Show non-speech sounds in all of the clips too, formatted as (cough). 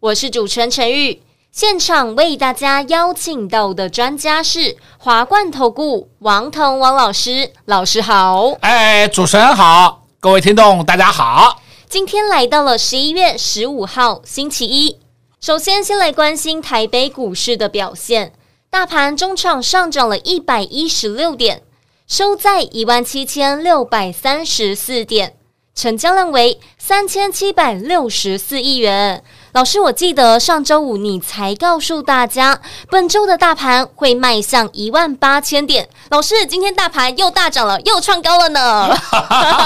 我是主持人陈玉。现场为大家邀请到的专家是华冠投顾王腾王老师，老师好。哎，主持人好，各位听众大家好。今天来到了十一月十五号星期一，首先先来关心台北股市的表现，大盘中场上涨了一百一十六点，收在一万七千六百三十四点。成交量为三千七百六十四亿元。老师，我记得上周五你才告诉大家，本周的大盘会迈向一万八千点。老师，今天大盘又大涨了，又创高了呢。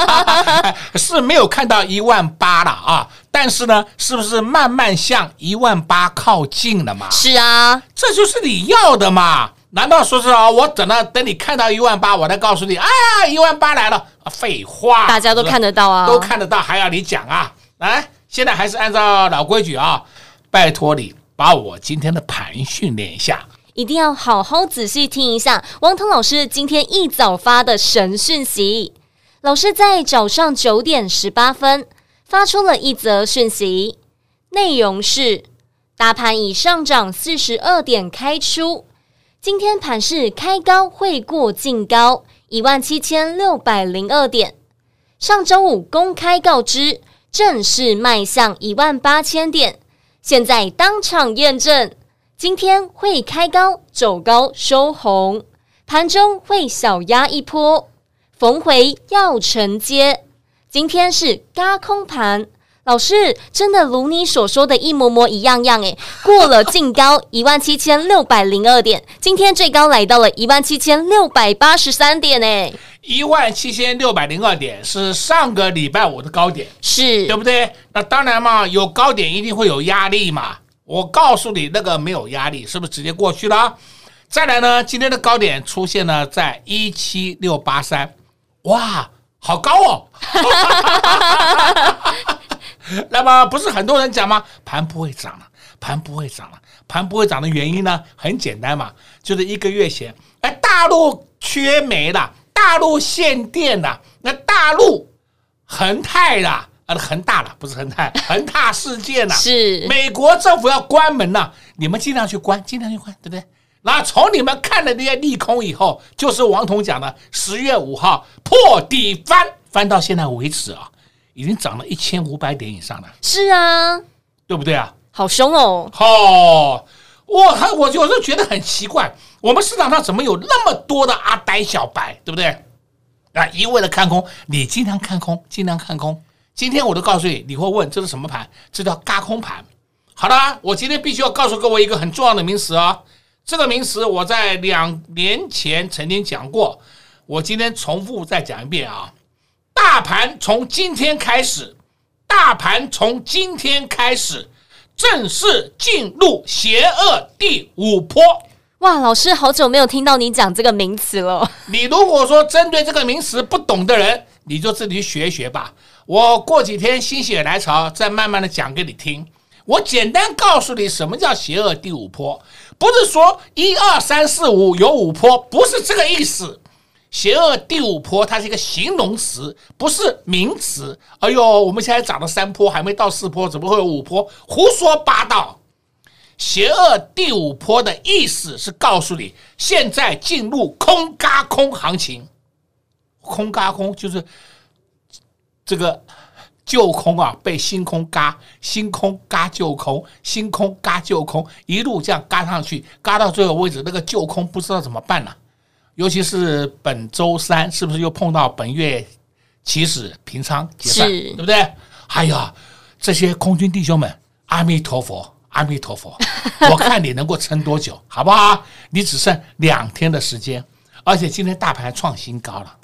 (laughs) 是没有看到一万八了啊，但是呢，是不是慢慢向一万八靠近了嘛？是啊，这就是你要的嘛。难道说是啊？我等到等你看到一万八，我再告诉你，哎呀，一万八来了。废话，大家都看得到啊，都看得到，还要你讲啊？来，现在还是按照老规矩啊，拜托你把我今天的盘训练一下，一定要好好仔细听一下王腾老师今天一早发的神讯息。老师在早上九点十八分发出了一则讯息，内容是：大盘已上涨四十二点开出。今天盘市开高会过净高一万七千六百零二点，上周五公开告知正式迈向一万八千点，现在当场验证，今天会开高走高收红，盘中会小压一波，逢回要承接，今天是轧空盘。老师，真的如你所说的一模模一样样诶，过了净高 (laughs) 一万七千六百零二点，今天最高来到了一万七千六百八十三点诶，一万七千六百零二点是上个礼拜五的高点，是对不对？那当然嘛，有高点一定会有压力嘛。我告诉你，那个没有压力，是不是直接过去了？再来呢，今天的高点出现了在一七六八三，哇，好高哦！(laughs) 那么不是很多人讲吗？盘不会涨了，盘不会涨了，盘不会涨的原因呢？很简单嘛，就是一个月前，哎，大陆缺煤了，大陆限电了，那大陆恒泰了，啊，恒大了，不是恒泰，(laughs) 恒大事件了，是美国政府要关门了，你们尽量去关，尽量去关，对不对？那从你们看了那些利空以后，就是王彤讲的十月五号破底翻，翻到现在为止啊。已经涨了一千五百点以上了，是啊，对不对啊？好凶哦！哦，我还我有时候觉得很奇怪，我们市场上怎么有那么多的阿呆小白，对不对？啊，一味的看空，你经常看空，经常看空。今天我都告诉你，你会问这是什么盘？这叫嘎空盘。好了，我今天必须要告诉各位一个很重要的名词啊、哦，这个名词我在两年前曾经讲过，我今天重复再讲一遍啊。大盘从今天开始，大盘从今天开始正式进入邪恶第五波。哇，老师，好久没有听到你讲这个名词了。(laughs) 你如果说针对这个名词不懂的人，你就自己去学一学吧。我过几天心血来潮，再慢慢的讲给你听。我简单告诉你什么叫邪恶第五波，不是说一二三四五有五波，不是这个意思。邪恶第五波，它是一个形容词，不是名词。哎呦，我们现在涨了三波，还没到四波，怎么会有五波？胡说八道！邪恶第五波的意思是告诉你，现在进入空嘎空行情。空嘎空就是这个旧空啊，被新空嘎，新空嘎旧空，新空嘎旧空，一路这样嘎上去，嘎到最后位置，那个旧空不知道怎么办了。尤其是本周三，是不是又碰到本月起始平仓结算，对不对？哎呀，这些空军弟兄们，阿弥陀佛，阿弥陀佛，(laughs) 我看你能够撑多久，好不好？你只剩两天的时间，而且今天大盘创新高了，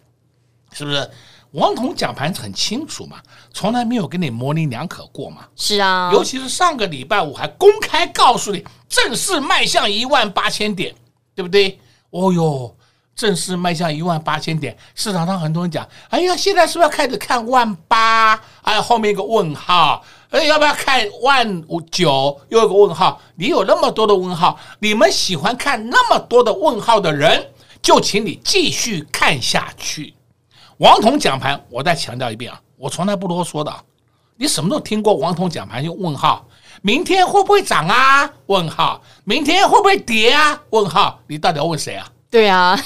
是不是？王彤讲盘很清楚嘛，从来没有跟你模棱两可过嘛。是啊，尤其是上个礼拜我还公开告诉你，正式迈向一万八千点，对不对？哦哟，正式迈向一万八千点，市场上很多人讲，哎呀，现在是不是要开始看万八？哎呀，后面一个问号，哎，要不要看万五九？又一个问号。你有那么多的问号，你们喜欢看那么多的问号的人，就请你继续看下去。王彤讲盘，我再强调一遍啊，我从来不啰嗦的。你什么时候听过王彤讲盘用问号？明天会不会涨啊？问号。明天会不会跌啊？问号。你到底要问谁啊？对啊，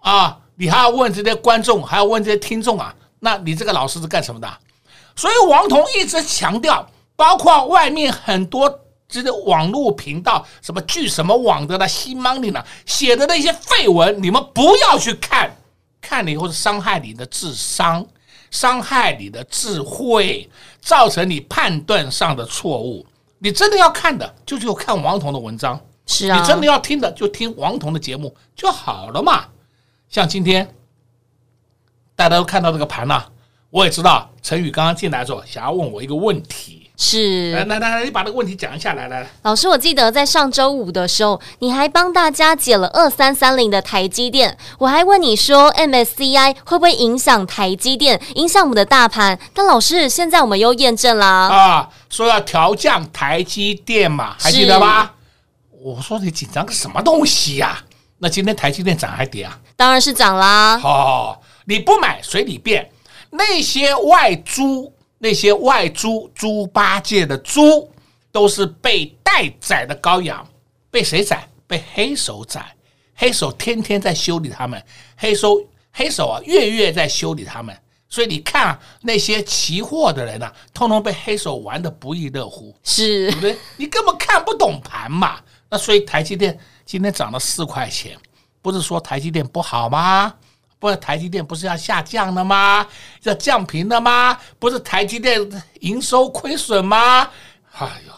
啊，你还要问这些观众，还要问这些听众啊？那你这个老师是干什么的？所以王彤一直强调，包括外面很多这个网络频道，什么据什么网的啦、新 money 呢，写的那些废文，你们不要去看。看了以后是伤害你的智商，伤害你的智慧，造成你判断上的错误。你真的要看的，就就看王彤的文章。是啊，你真的要听的，就听王彤的节目就好了嘛。像今天大家都看到这个盘了，我也知道陈宇刚刚进来的时候想要问我一个问题。是，来来来，你把这个问题讲一下来来。老师，我记得在上周五的时候，你还帮大家解了二三三零的台积电，我还问你说 MSCI 会不会影响台积电，影响我们的大盘？但老师，现在我们又验证了啊，说要调降台积电嘛，还记得吧？我说你紧张个什么东西呀、啊？那今天台积电涨还跌啊？当然是涨啦。哦，你不买随你便，那些外猪。那些外猪猪八戒的猪，都是被待宰的羔羊，被谁宰？被黑手宰。黑手天天在修理他们，黑手黑手啊，月月在修理他们。所以你看啊，那些期货的人呐、啊，通通被黑手玩的不亦乐乎，是对不对？你根本看不懂盘嘛。那所以台积电今天涨了四块钱，不是说台积电不好吗？不是台积电不是要下降了吗？要降频了吗？不是台积电营收亏损吗？哎呦，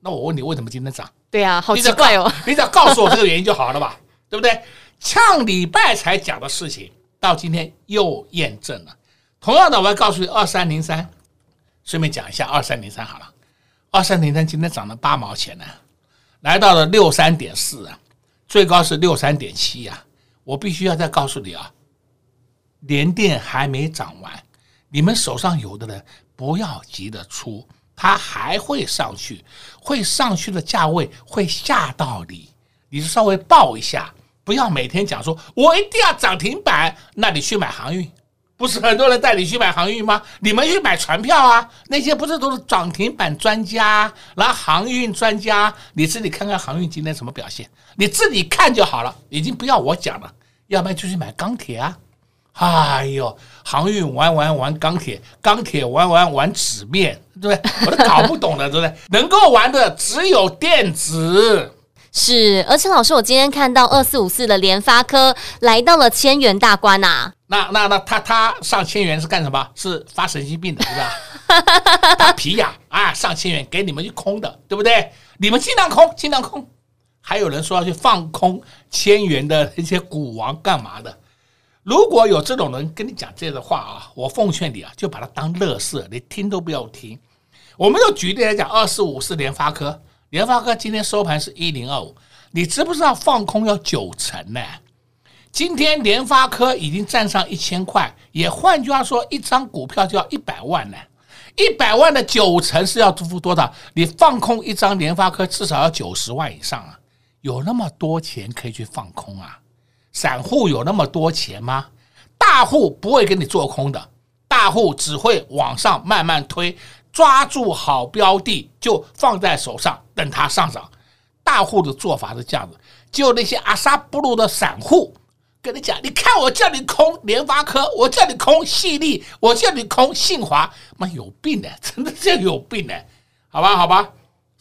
那我问你，为什么今天涨？对啊，好奇怪哦！你只要告诉我这个原因就好了吧，(laughs) 对不对？上礼拜才讲的事情，到今天又验证了。同样的，我要告诉你，二三零三，顺便讲一下二三零三好了。二三零三今天涨了八毛钱呢，来到了六三点四啊，最高是六三点七呀。我必须要再告诉你啊。连电还没涨完，你们手上有的人不要急着出，它还会上去，会上去的价位会吓到你，你就稍微抱一下，不要每天讲说我一定要涨停板，那你去买航运，不是很多人带你去买航运吗？你们去买船票啊，那些不是都是涨停板专家，然后航运专家，你自己看看航运今天什么表现，你自己看就好了，已经不要我讲了，要不然就去买钢铁啊。哎呦，航运玩玩玩钢铁，钢铁玩玩玩纸面，对不对？我都搞不懂了，对不对？(laughs) 能够玩的只有电子。是，而且老师，我今天看到二四五四的联发科来到了千元大关呐、啊。那那那他他上千元是干什么？是发神经病的，对吧？(laughs) 他皮痒啊，上千元给你们去空的，对不对？你们尽量空，尽量空。还有人说要去放空千元的那些股王干嘛的？如果有这种人跟你讲这样的话啊，我奉劝你啊，就把它当乐色，你听都不要听。我们就举例来讲，二四五是联发科，联发科今天收盘是一零二五，你知不知道放空要九成呢？今天联发科已经站上一千块，也换句话说，一张股票就要一百万呢。一百万的九成是要支付多少？你放空一张联发科至少要九十万以上啊，有那么多钱可以去放空啊？散户有那么多钱吗？大户不会给你做空的，大户只会往上慢慢推，抓住好标的就放在手上，等它上涨。大户的做法是这样子，就那些阿萨布鲁的散户跟你讲，你看我叫你空联发科，我叫你空矽力，我叫你空信华，妈有病的，真的叫有病的，好吧，好吧。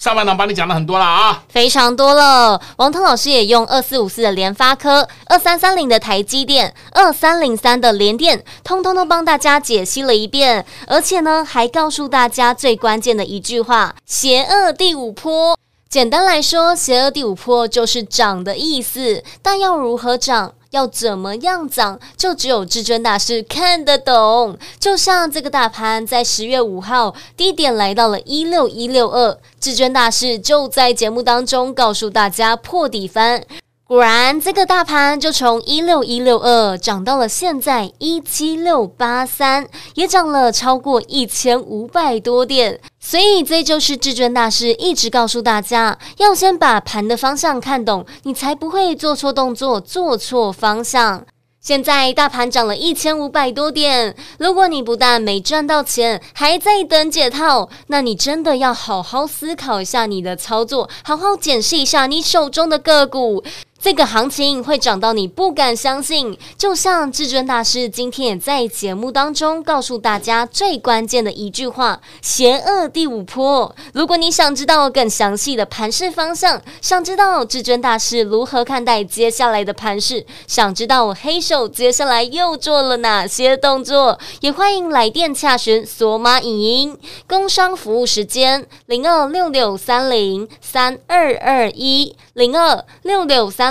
上半场帮你讲了很多了啊，非常多了。王彤老师也用二四五四的联发科、二三三零的台积电、二三零三的联电，通通都帮大家解析了一遍，而且呢，还告诉大家最关键的一句话：邪恶第五波。简单来说，邪恶第五波就是涨的意思，但要如何涨？要怎么样涨，就只有至尊大师看得懂。就像这个大盘在十月五号低点来到了一六一六二，至尊大师就在节目当中告诉大家破底翻。果然，这个大盘就从一六一六二涨到了现在一七六八三，也涨了超过一千五百多点。所以，这就是至尊大师一直告诉大家，要先把盘的方向看懂，你才不会做错动作、做错方向。现在大盘涨了一千五百多点，如果你不但没赚到钱，还在等解套，那你真的要好好思考一下你的操作，好好检视一下你手中的个股。这个行情会涨到你不敢相信，就像至尊大师今天也在节目当中告诉大家最关键的一句话：邪恶第五波。如果你想知道更详细的盘势方向，想知道至尊大师如何看待接下来的盘势，想知道黑手接下来又做了哪些动作，也欢迎来电洽询索马影音工商服务时间零二六六三零三二二一零二六六三。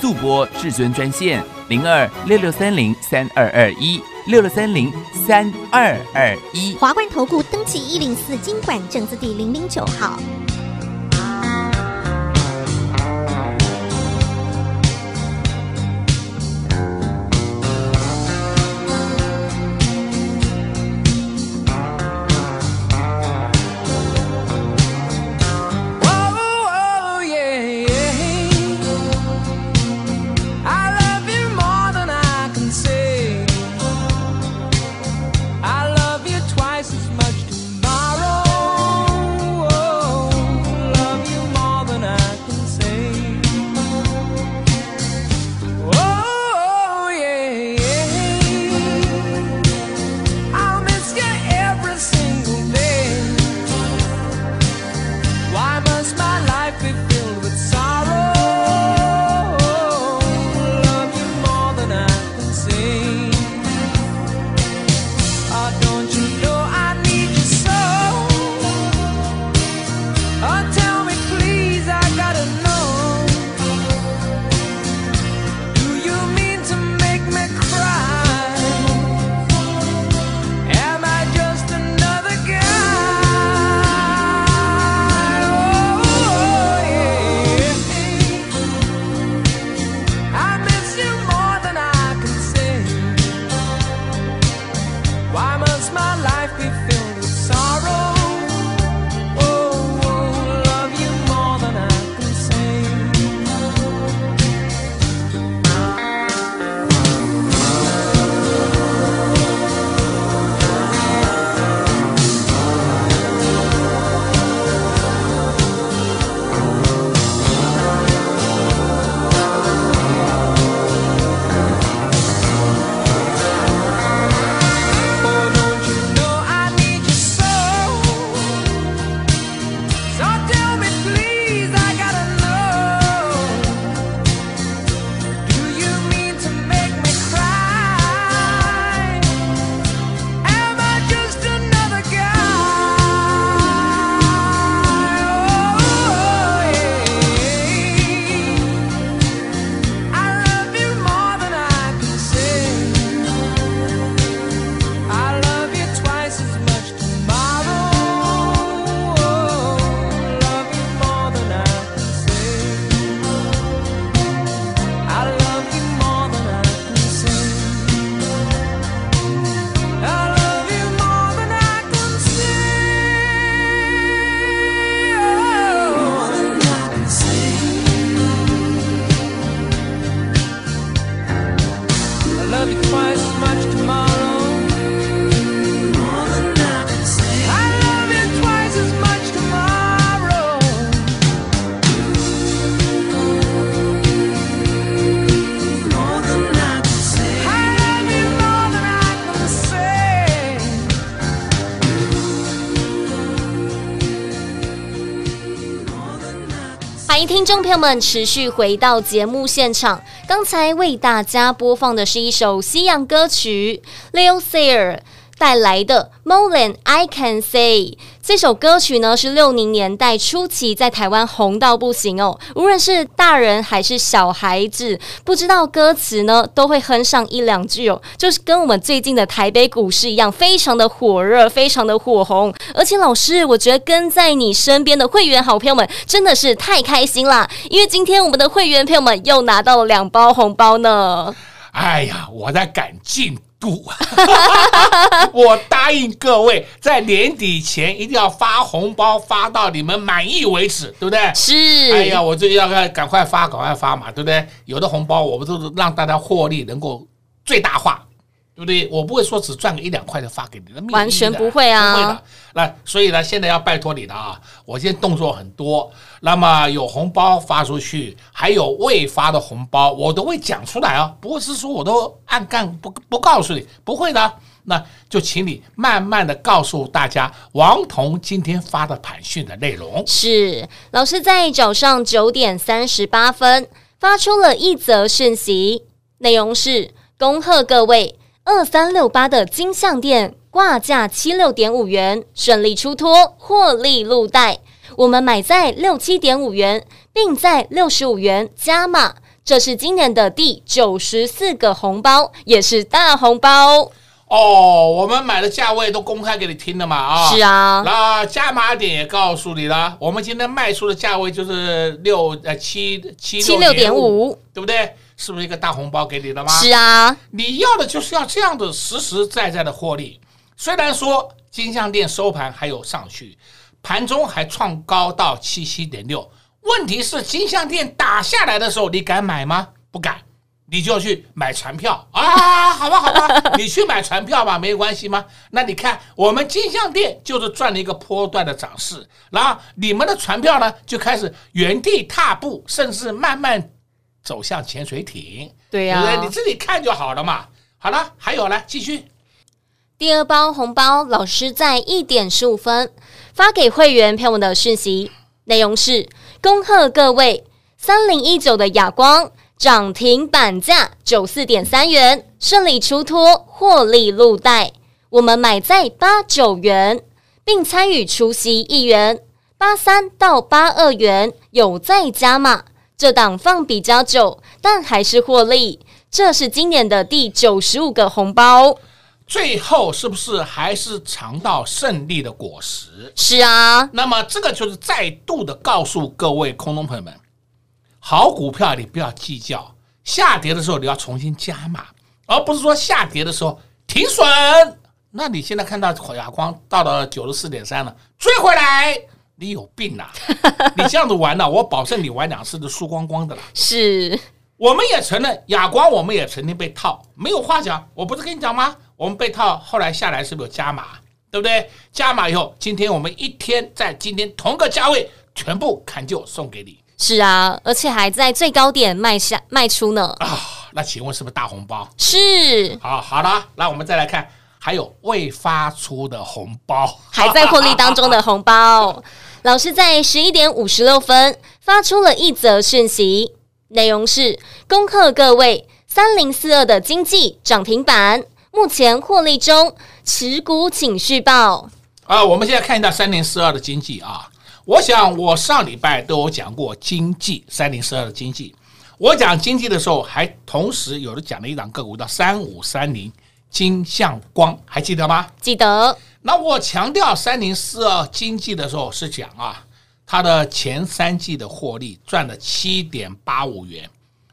速播至尊专线。零二六六三零三二二一六六三零三二二一，华冠投顾登记一零四经管证字第零零九号。听众朋友们持续回到节目现场，刚才为大家播放的是一首西洋歌曲，Leo Sayer。带来的《More Than I Can Say》这首歌曲呢，是六零年代初期在台湾红到不行哦。无论是大人还是小孩子，不知道歌词呢，都会哼上一两句哦。就是跟我们最近的台北股市一样，非常的火热，非常的火红。而且老师，我觉得跟在你身边的会员好朋友们真的是太开心啦，因为今天我们的会员朋友们又拿到了两包红包呢。哎呀，我在赶进度，(laughs) 我答应各位，在年底前一定要发红包，发到你们满意为止，对不对？是。哎呀，我就要赶快发，赶快发嘛，对不对？有的红包，我们都是让大家获利能够最大化。对不对？我不会说只赚个一两块就发给你的，完全不会啊，不会的。那所以呢，现在要拜托你了啊！我现在动作很多，那么有红包发出去，还有未发的红包，我都会讲出来啊。不会是说我都暗干不不告诉你，不会的。那就请你慢慢的告诉大家，王彤今天发的盘讯的内容是老师在早上九点三十八分发出了一则讯息，内容是恭贺各位。二三六八的金像电挂价七六点五元，顺利出脱，获利入袋。我们买在六七点五元，并在六十五元加码。这是今年的第九十四个红包，也是大红包哦。我们买的价位都公开给你听了嘛？啊，是啊。那加码点也告诉你了，我们今天卖出的价位就是六呃七七七六点五，对不对？是不是一个大红包给你了吗？是啊，你要的就是要这样的实实在在的获利。虽然说金像电收盘还有上去，盘中还创高到七七点六，问题是金像电打下来的时候，你敢买吗？不敢，你就去买船票啊？好吧，好吧，(laughs) 你去买船票吧，没关系吗？那你看我们金像电就是赚了一个波段的涨势，然后你们的船票呢就开始原地踏步，甚至慢慢。走向潜水艇，对呀？你自己看就好了嘛。好了，还有来继续。第二包红包，老师在一点十五分发给会员朋友的讯息，内容是：恭贺各位，三零一九的哑光涨停板价九四点三元，顺利出脱，获利入袋。我们买在八九元，并参与出息一元，八三到八二元有再加码。这档放比较久，但还是获利。这是今年的第九十五个红包，最后是不是还是尝到胜利的果实？是啊。那么这个就是再度的告诉各位空中朋友们，好股票你不要计较，下跌的时候你要重新加码，而不是说下跌的时候停损。那你现在看到亚光到了九十四点三了，追回来。你有病啊！(laughs) 你这样子玩了，我保证你玩两次都输光光的了。是，我们也承认哑光，我们也曾经被套，没有话讲。我不是跟你讲吗？我们被套，后来下来是不是有加码？对不对？加码以后，今天我们一天在今天同个价位全部砍就送给你。是啊，而且还在最高点卖下卖出呢。啊，那请问是不是大红包？是。好，好了，那我们再来看，还有未发出的红包，(laughs) 还在获利当中的红包。老师在十一点五十六分发出了一则讯息，内容是：恭贺各位三零四二的经济涨停板，目前获利中，持股请续报。啊，我们现在看一下三零四二的经济啊，我想我上礼拜都有讲过经济三零四二的经济，我讲经济的时候，还同时有的讲了一档个股叫三五三零金像光，还记得吗？记得。那我强调三零四二经济的时候是讲啊，它的前三季的获利赚了七点八五元，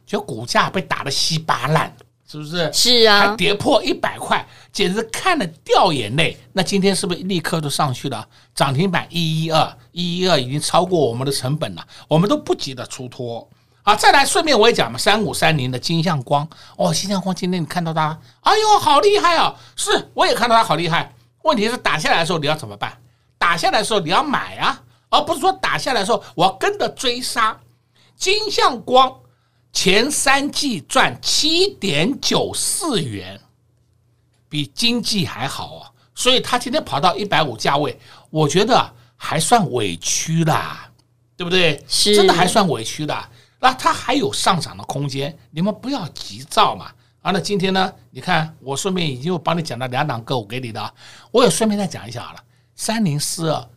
就股价被打得稀巴烂，是不是？是啊，还跌破一百块，简直看得掉眼泪。那今天是不是立刻就上去了？涨停板一一二一一二已经超过我们的成本了，我们都不急着出脱啊。再来，顺便我也讲嘛，三五三零的金像光哦，金像光今天你看到它，哎呦，好厉害啊！是，我也看到它好厉害。问题是打下来的时候你要怎么办？打下来的时候你要买啊，而不是说打下来的时候我要跟着追杀。金像光前三季赚七点九四元，比经济还好啊，所以他今天跑到一百五价位，我觉得还算委屈啦。对不对？是真的还算委屈的。那它还有上涨的空间，你们不要急躁嘛。啊，那今天呢？你看，我顺便已经又帮你讲了两档个股给你的，我也顺便再讲一下好了。三零四二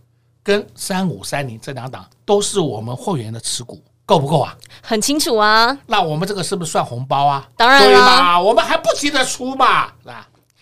跟三五三零这两档都是我们会员的持股，够不够啊？很清楚啊。那我们这个是不是算红包啊？当然了，对吧？我们还不急着出嘛？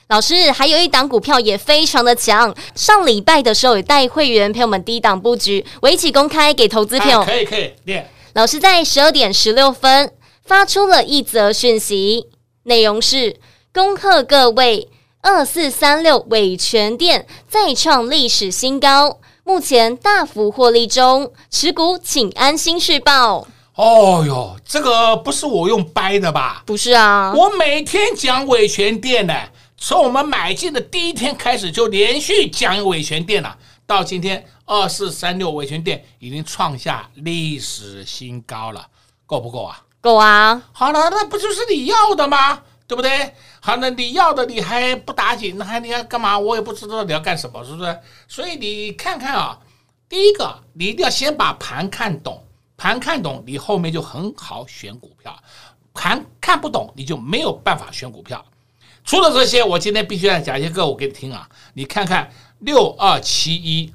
老师，还有一档股票也非常的强，上礼拜的时候也带会员朋友们低档布局，我一起公开给投资朋友。啊、可以可以练。老师在十二点十六分发出了一则讯息，内容是：恭贺各位，二四三六伟诠电再创历史新高，目前大幅获利中，持股请安心续报。哦哟，这个不是我用掰的吧？不是啊，我每天讲伟诠电呢。从我们买进的第一天开始，就连续讲伟诠电了。到今天二四三六伟诠电已经创下历史新高了，够不够啊？够啊！好了，那不就是你要的吗？对不对？好，那你要的你还不打紧，那还你要干嘛？我也不知道你要干什么，是不是？所以你看看啊，第一个你一定要先把盘看懂，盘看懂，你后面就很好选股票；盘看不懂，你就没有办法选股票。除了这些，我今天必须要讲一些个我给你听啊！你看看六二七一，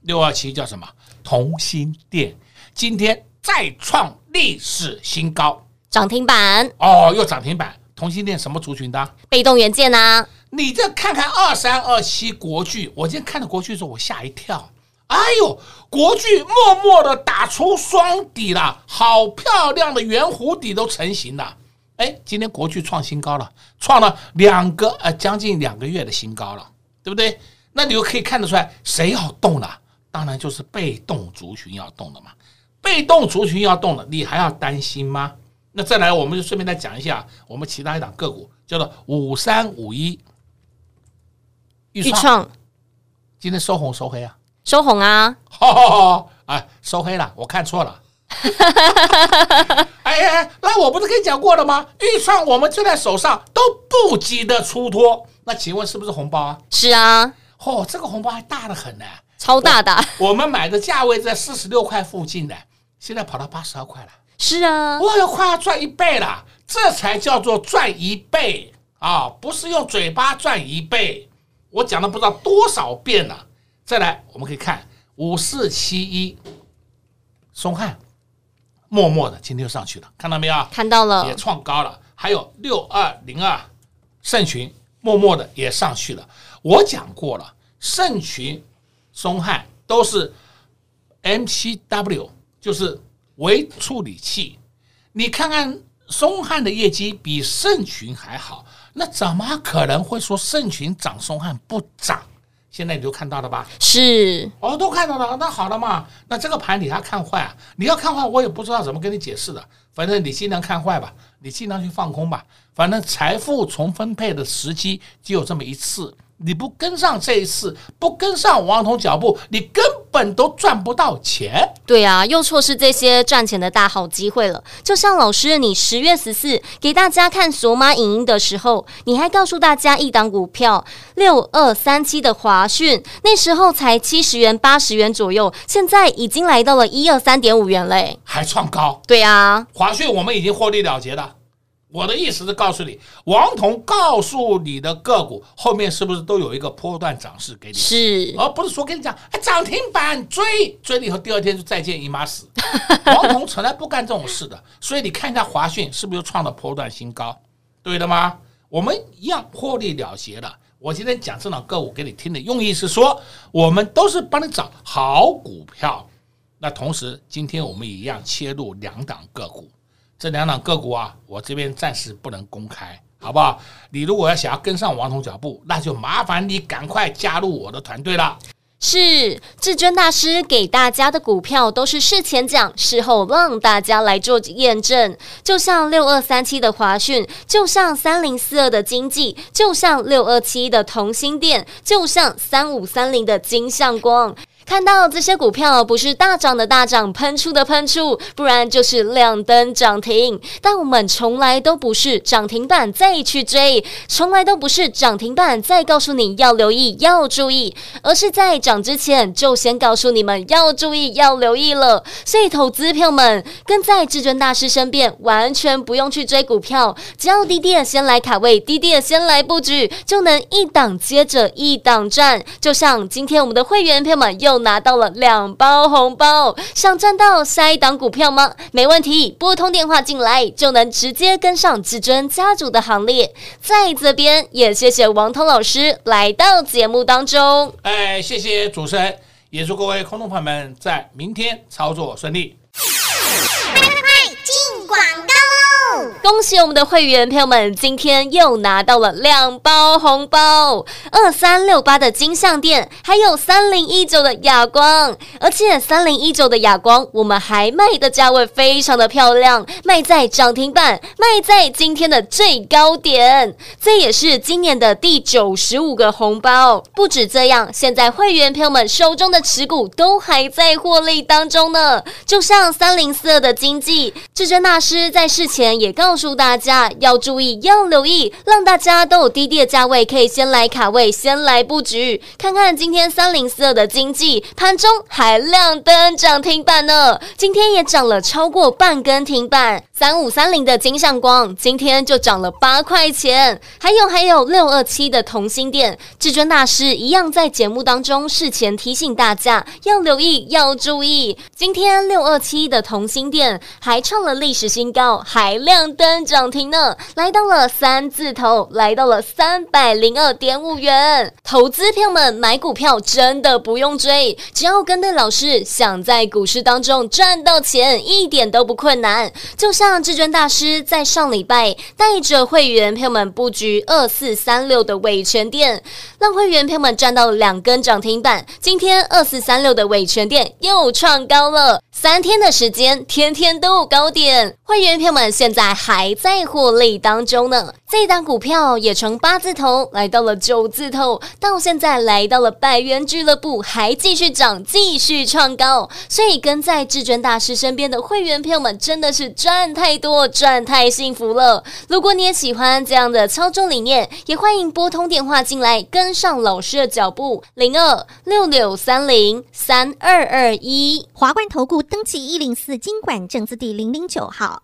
六二七叫什么？同心电今天再创历史新高，涨停板哦，又涨停板。同性恋什么族群的？被动元件啊！你这看看二三二七国巨，我今天看到国巨的时候，我吓一跳。哎呦，国巨默默的打出双底了，好漂亮的圆弧底都成型了。哎，今天国巨创新高了，创了两个呃将近两个月的新高了，对不对？那你就可以看得出来，谁要动了？当然就是被动族群要动了嘛。被动族群要动了，你还要担心吗？那再来，我们就顺便再讲一下我们其他一档个股，叫做五三五一预创，今天收红收黑啊？收红啊！好好好，哎，收黑了，我看错了。(laughs) 哎呀，那我不是跟你讲过了吗？预算我们就在手上，都不急的出脱。那请问是不是红包啊？是啊。哦，这个红包还大的很呢，超大的。我，我们买的价位在四十六块附近的，现在跑到八十二块了。是啊，我要快要赚一倍了，这才叫做赚一倍啊！不是用嘴巴赚一倍，我讲了不知道多少遍了。再来，我们可以看五四七一松汉。默默的，今天又上去了，看到没有？看到了，也创高了。还有六二零二盛群，默默的也上去了。我讲过了，盛群、松汉都是 MCW，就是微处理器。你看看松汉的业绩比盛群还好，那怎么可能会说盛群涨，松汉不涨？现在你就看到了吧？是哦，都看到了，那好了嘛。那这个盘你还看坏啊？你要看坏，我也不知道怎么跟你解释的。反正你尽量看坏吧，你尽量去放空吧。反正财富重分配的时机只有这么一次。你不跟上这一次，不跟上王彤脚步，你根本都赚不到钱。对啊，又错失这些赚钱的大好机会了。就像老师，你十月十四给大家看索马影音的时候，你还告诉大家一档股票六二三七的华讯，那时候才七十元、八十元左右，现在已经来到了一二三点五元嘞，还创高。对啊，华讯我们已经获利了结了。我的意思是告诉你，王彤告诉你的个股后面是不是都有一个波段涨势给你？是，而不是说跟你讲，哎，涨停板追追了以后，第二天就再见姨妈死。王彤从来不干这种事的，所以你看一下华讯是不是又创了波段新高？对的吗？我们一样获利了结了。我今天讲这档个股给你听的用意是说，我们都是帮你找好股票。那同时，今天我们也一样切入两档个股。这两档个股啊，我这边暂时不能公开，好不好？你如果要想要跟上王彤脚步，那就麻烦你赶快加入我的团队了。是至尊大师给大家的股票都是事前讲，事后让大家来做验证。就像六二三七的华讯，就像三零四二的经济，就像六二七的同心电，就像三五三零的金像光。看到这些股票不是大涨的大涨，喷出的喷出，不然就是亮灯涨停。但我们从来都不是涨停板再去追，从来都不是涨停板再告诉你要留意要注意，而是在涨之前就先告诉你们要注意要留意了。所以投资票们跟在至尊大师身边，完全不用去追股票，只要低低的先来卡位，低低的先来布局，就能一档接着一档赚。就像今天我们的会员票们又。拿到了两包红包，想赚到下一档股票吗？没问题，拨通电话进来就能直接跟上至尊家族的行列。在这边也谢谢王通老师来到节目当中。哎，谢谢主持人，也祝各位空头朋友们在明天操作顺利。快快快，进广告。恭喜我们的会员朋友们，今天又拿到了两包红包，二三六八的金像电，还有三零一九的哑光，而且三零一九的哑光，我们还卖的价位非常的漂亮，卖在涨停板，卖在今天的最高点，这也是今年的第九十五个红包。不止这样，现在会员朋友们手中的持股都还在获利当中呢，就像三零四二的经济，至尊大师在事前也告诉大家要注意，要留意，让大家都有低低的价位可以先来卡位，先来布局。看看今天三零四二的经济盘中还亮灯涨停板呢，今天也涨了超过半根停板。三五三零的金像光今天就涨了八块钱，还有还有六二七的同心店，至尊大师一样在节目当中事前提醒大家要留意，要注意。今天六二七的同心店还创了历史新高，还亮。亮灯涨停呢，来到了三字头，来到了三百零二点五元。投资票们买股票真的不用追，只要跟对老师，想在股市当中赚到钱，一点都不困难。就像至尊大师在上礼拜带着会员票们布局二四三六的伟诠电，让会员票们赚到了两根涨停板。今天二四三六的伟诠电又创高了，三天的时间，天天都有高点。会员朋友们现在。还在获利当中呢，这档股票也从八字头来到了九字头，到现在来到了百元俱乐部，还继续涨，继续创高。所以跟在至尊大师身边的会员朋友们真的是赚太多，赚太幸福了。如果你也喜欢这样的操作理念，也欢迎拨通电话进来，跟上老师的脚步，零二六六三零三二二一，华冠投顾登记一零四金管证字第零零九号。